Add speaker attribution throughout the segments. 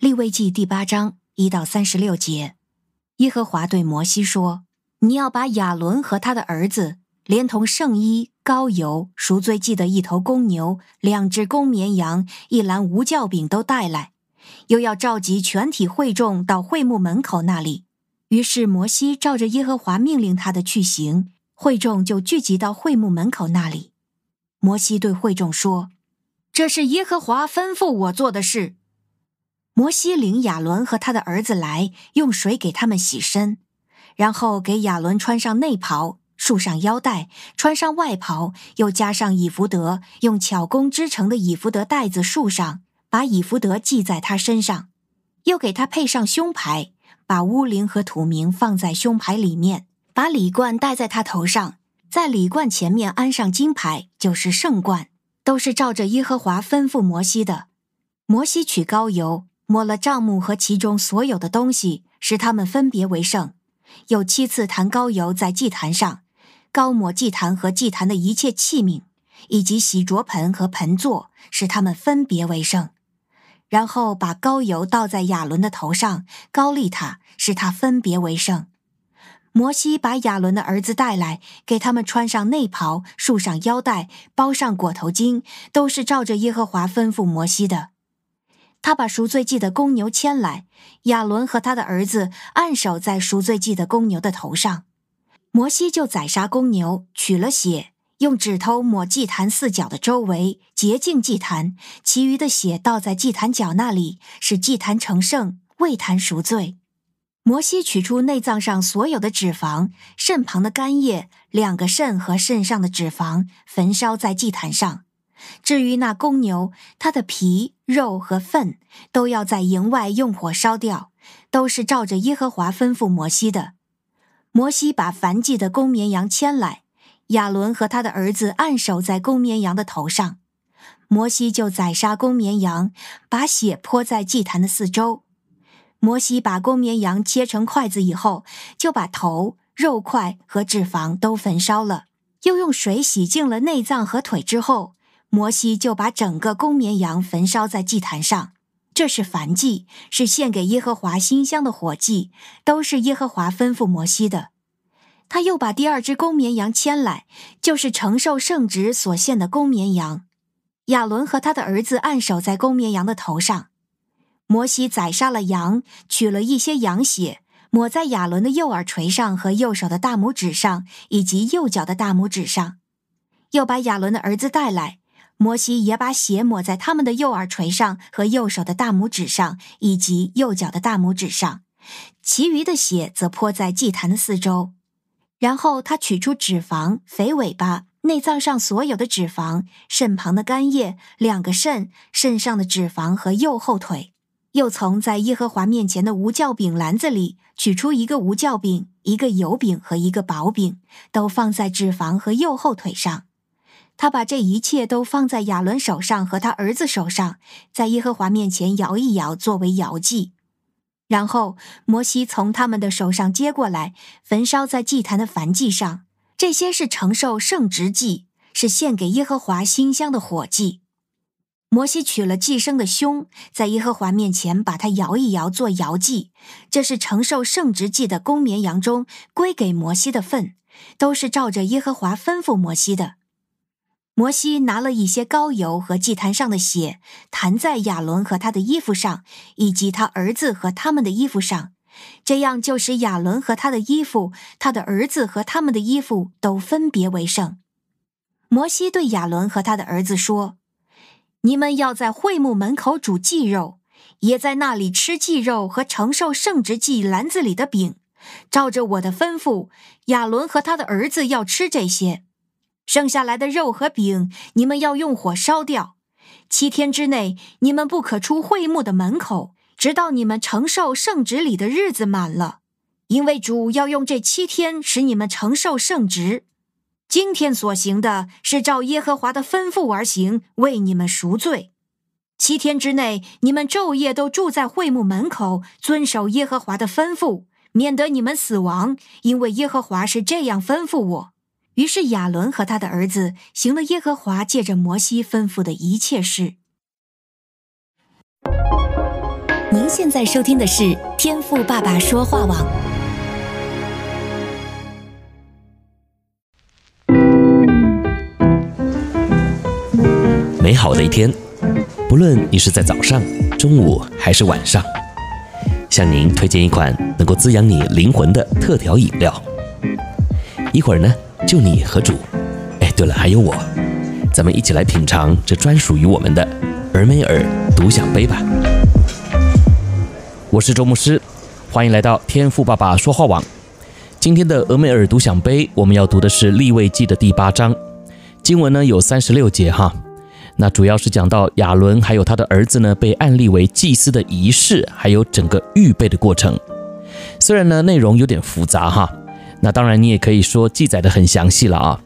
Speaker 1: 利未记第八章一到三十六节，耶和华对摩西说：“你要把亚伦和他的儿子，连同圣衣、膏油、赎罪祭的一头公牛、两只公绵羊、一篮无酵饼都带来，又要召集全体会众到会幕门口那里。”于是摩西照着耶和华命令他的去行，会众就聚集到会幕门口那里。摩西对会众说：“这是耶和华吩咐我做的事。”摩西领亚伦和他的儿子来，用水给他们洗身，然后给亚伦穿上内袍，束上腰带，穿上外袍，又加上以弗得，用巧工织成的以弗得带子束上，把以弗得系在他身上，又给他配上胸牌，把乌灵和土明放在胸牌里面，把礼冠戴在他头上，在礼冠前面安上金牌，就是圣冠，都是照着耶和华吩咐摩西的。摩西取膏油。抹了帐幕和其中所有的东西，使他们分别为圣。又七次弹膏油在祭坛上，高抹祭坛和祭坛的一切器皿，以及洗濯盆和盆座，使他们分别为圣。然后把膏油倒在亚伦的头上，高立他，使他分别为圣。摩西把亚伦的儿子带来，给他们穿上内袍，束上腰带，包上裹头巾，都是照着耶和华吩咐摩西的。他把赎罪祭的公牛牵来，亚伦和他的儿子按手在赎罪祭的公牛的头上。摩西就宰杀公牛，取了血，用指头抹祭坛四角的周围，洁净祭坛；其余的血倒在祭坛角那里，使祭坛成圣，为坛赎罪。摩西取出内脏上所有的脂肪，肾旁的肝叶，两个肾和肾上的脂肪，焚烧在祭坛上。至于那公牛，它的皮、肉和粪都要在营外用火烧掉，都是照着耶和华吩咐摩西的。摩西把燔祭的公绵羊牵来，亚伦和他的儿子按手在公绵羊的头上，摩西就宰杀公绵羊，把血泼在祭坛的四周。摩西把公绵羊切成块子以后，就把头、肉块和脂肪都焚烧了，又用水洗净了内脏和腿之后。摩西就把整个公绵羊焚烧在祭坛上，这是燔祭，是献给耶和华馨香的火祭，都是耶和华吩咐摩西的。他又把第二只公绵羊牵来，就是承受圣职所献的公绵羊。亚伦和他的儿子按手在公绵羊的头上。摩西宰杀了羊，取了一些羊血，抹在亚伦的右耳垂上和右手的大拇指上，以及右脚的大拇指上。又把亚伦的儿子带来。摩西也把血抹在他们的右耳垂上和右手的大拇指上，以及右脚的大拇指上，其余的血则泼在祭坛的四周。然后他取出脂肪、肥尾巴、内脏上所有的脂肪、肾旁的肝叶、两个肾、肾上的脂肪和右后腿，又从在耶和华面前的无酵饼篮子里取出一个无酵饼、一个油饼和一个薄饼，都放在脂肪和右后腿上。他把这一切都放在亚伦手上和他儿子手上，在耶和华面前摇一摇，作为摇祭。然后摩西从他们的手上接过来，焚烧在祭坛的燔祭上。这些是承受圣职祭，是献给耶和华馨香的火祭。摩西取了祭牲的胸，在耶和华面前把它摇一摇，做摇祭。这是承受圣职祭的公绵羊中归给摩西的份，都是照着耶和华吩咐摩西的。摩西拿了一些膏油和祭坛上的血，弹在亚伦和他的衣服上，以及他儿子和他们的衣服上，这样就使亚伦和他的衣服、他的儿子和他们的衣服都分别为圣。摩西对亚伦和他的儿子说：“你们要在会幕门口煮祭肉，也在那里吃祭肉和承受圣职祭篮子里的饼，照着我的吩咐，亚伦和他的儿子要吃这些。”剩下来的肉和饼，你们要用火烧掉。七天之内，你们不可出会幕的门口，直到你们承受圣职里的日子满了。因为主要用这七天使你们承受圣职。今天所行的是照耶和华的吩咐而行，为你们赎罪。七天之内，你们昼夜都住在会幕门口，遵守耶和华的吩咐，免得你们死亡。因为耶和华是这样吩咐我。于是亚伦和他的儿子行了耶和华借着摩西吩咐的一切事。您现在收听的是天赋爸爸说话网。
Speaker 2: 美好的一天，不论你是在早上、中午还是晚上，向您推荐一款能够滋养你灵魂的特调饮料。一会儿呢，就你和主，哎，对了，还有我，咱们一起来品尝这专属于我们的俄美尔独享杯吧。我是周牧师，欢迎来到天赋爸爸说话网。今天的俄美尔独享杯，我们要读的是利未记的第八章，经文呢有三十六节哈。那主要是讲到亚伦还有他的儿子呢被按立为祭司的仪式，还有整个预备的过程。虽然呢内容有点复杂哈，那当然你也可以说记载的很详细了啊。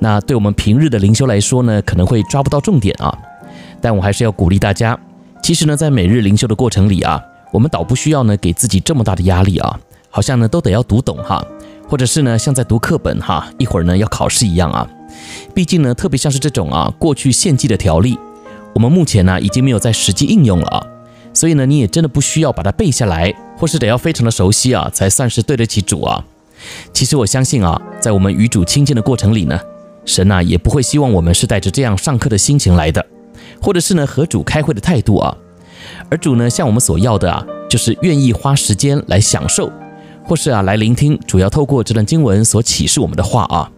Speaker 2: 那对我们平日的灵修来说呢，可能会抓不到重点啊。但我还是要鼓励大家，其实呢在每日灵修的过程里啊。我们倒不需要呢，给自己这么大的压力啊，好像呢都得要读懂哈，或者是呢像在读课本哈，一会儿呢要考试一样啊。毕竟呢，特别像是这种啊过去献祭的条例，我们目前呢已经没有在实际应用了啊，所以呢你也真的不需要把它背下来，或是得要非常的熟悉啊，才算是对得起主啊。其实我相信啊，在我们与主亲近的过程里呢，神呐也不会希望我们是带着这样上课的心情来的，或者是呢和主开会的态度啊。而主呢，向我们所要的啊，就是愿意花时间来享受，或是啊来聆听主要透过这段经文所启示我们的话啊。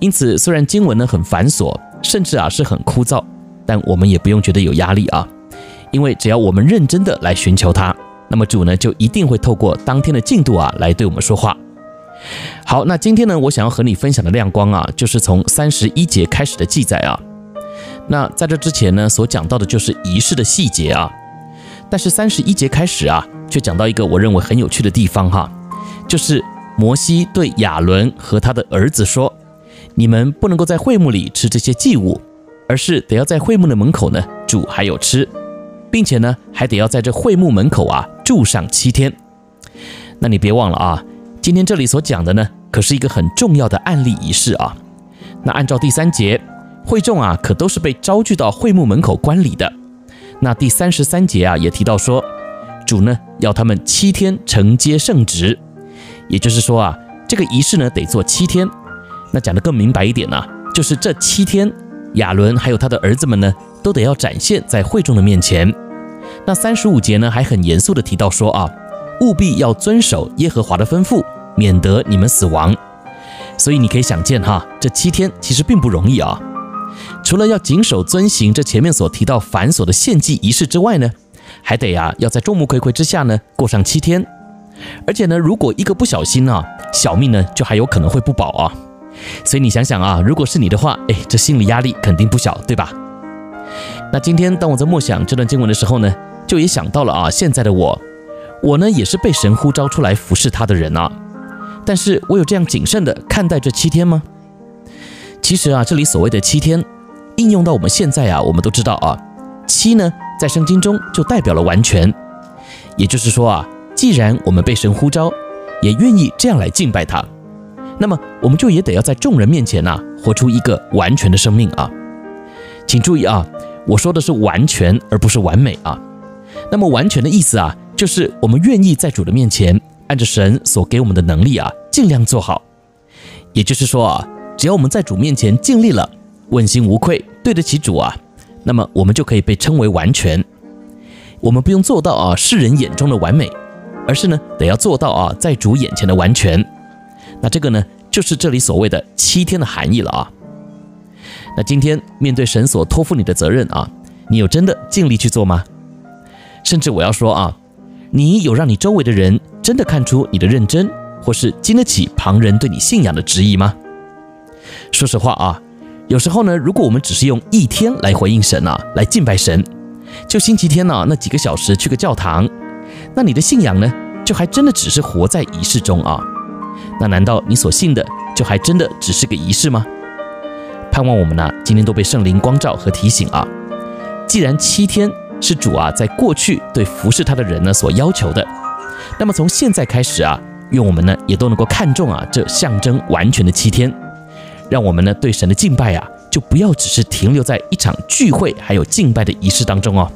Speaker 2: 因此，虽然经文呢很繁琐，甚至啊是很枯燥，但我们也不用觉得有压力啊，因为只要我们认真的来寻求他，那么主呢就一定会透过当天的进度啊来对我们说话。好，那今天呢，我想要和你分享的亮光啊，就是从三十一节开始的记载啊。那在这之前呢，所讲到的就是仪式的细节啊。但是三十一节开始啊，却讲到一个我认为很有趣的地方哈，就是摩西对亚伦和他的儿子说：“你们不能够在会幕里吃这些祭物，而是得要在会幕的门口呢煮还有吃，并且呢还得要在这会幕门口啊住上七天。”那你别忘了啊，今天这里所讲的呢，可是一个很重要的案例仪式啊。那按照第三节，会众啊可都是被招聚到会幕门口观礼的。那第三十三节啊，也提到说，主呢要他们七天承接圣职，也就是说啊，这个仪式呢得做七天。那讲得更明白一点呢、就是这七天，亚伦还有他的儿子们呢，都得要展现在会众的面前。那三十五节呢，还很严肃地提到说啊，务必要遵守耶和华的吩咐，免得你们死亡。所以你可以想见哈，这七天其实并不容易啊。除了要谨守遵行这前面所提到繁琐的献祭仪式之外呢，还得呀、啊、要在众目睽睽之下呢过上七天，而且呢，如果一个不小心啊，小命呢就还有可能会不保啊。所以你想想啊，如果是你的话，哎，这心理压力肯定不小，对吧？那今天当我在默想这段经文的时候呢，就也想到了啊，现在的我，我呢也是被神呼召出来服侍他的人啊，但是我有这样谨慎的看待这七天吗？其实啊，这里所谓的七天。应用到我们现在啊，我们都知道啊，七呢，在圣经中就代表了完全。也就是说啊，既然我们被神呼召，也愿意这样来敬拜他，那么我们就也得要在众人面前呐，活出一个完全的生命啊。请注意啊，我说的是完全，而不是完美啊。那么完全的意思啊，就是我们愿意在主的面前，按着神所给我们的能力啊，尽量做好。也就是说啊，只要我们在主面前尽力了。问心无愧，对得起主啊，那么我们就可以被称为完全。我们不用做到啊世人眼中的完美，而是呢得要做到啊在主眼前的完全。那这个呢就是这里所谓的七天的含义了啊。那今天面对神所托付你的责任啊，你有真的尽力去做吗？甚至我要说啊，你有让你周围的人真的看出你的认真，或是经得起旁人对你信仰的质疑吗？说实话啊。有时候呢，如果我们只是用一天来回应神啊，来敬拜神，就星期天呢、啊、那几个小时去个教堂，那你的信仰呢，就还真的只是活在仪式中啊？那难道你所信的就还真的只是个仪式吗？盼望我们呢、今天都被圣灵光照和提醒啊。既然七天是主啊在过去对服侍他的人呢所要求的，那么从现在开始啊，愿我们呢也都能够看重啊这象征完全的七天。让我们呢对神的敬拜啊，就不要只是停留在一场聚会还有敬拜的仪式当中哦。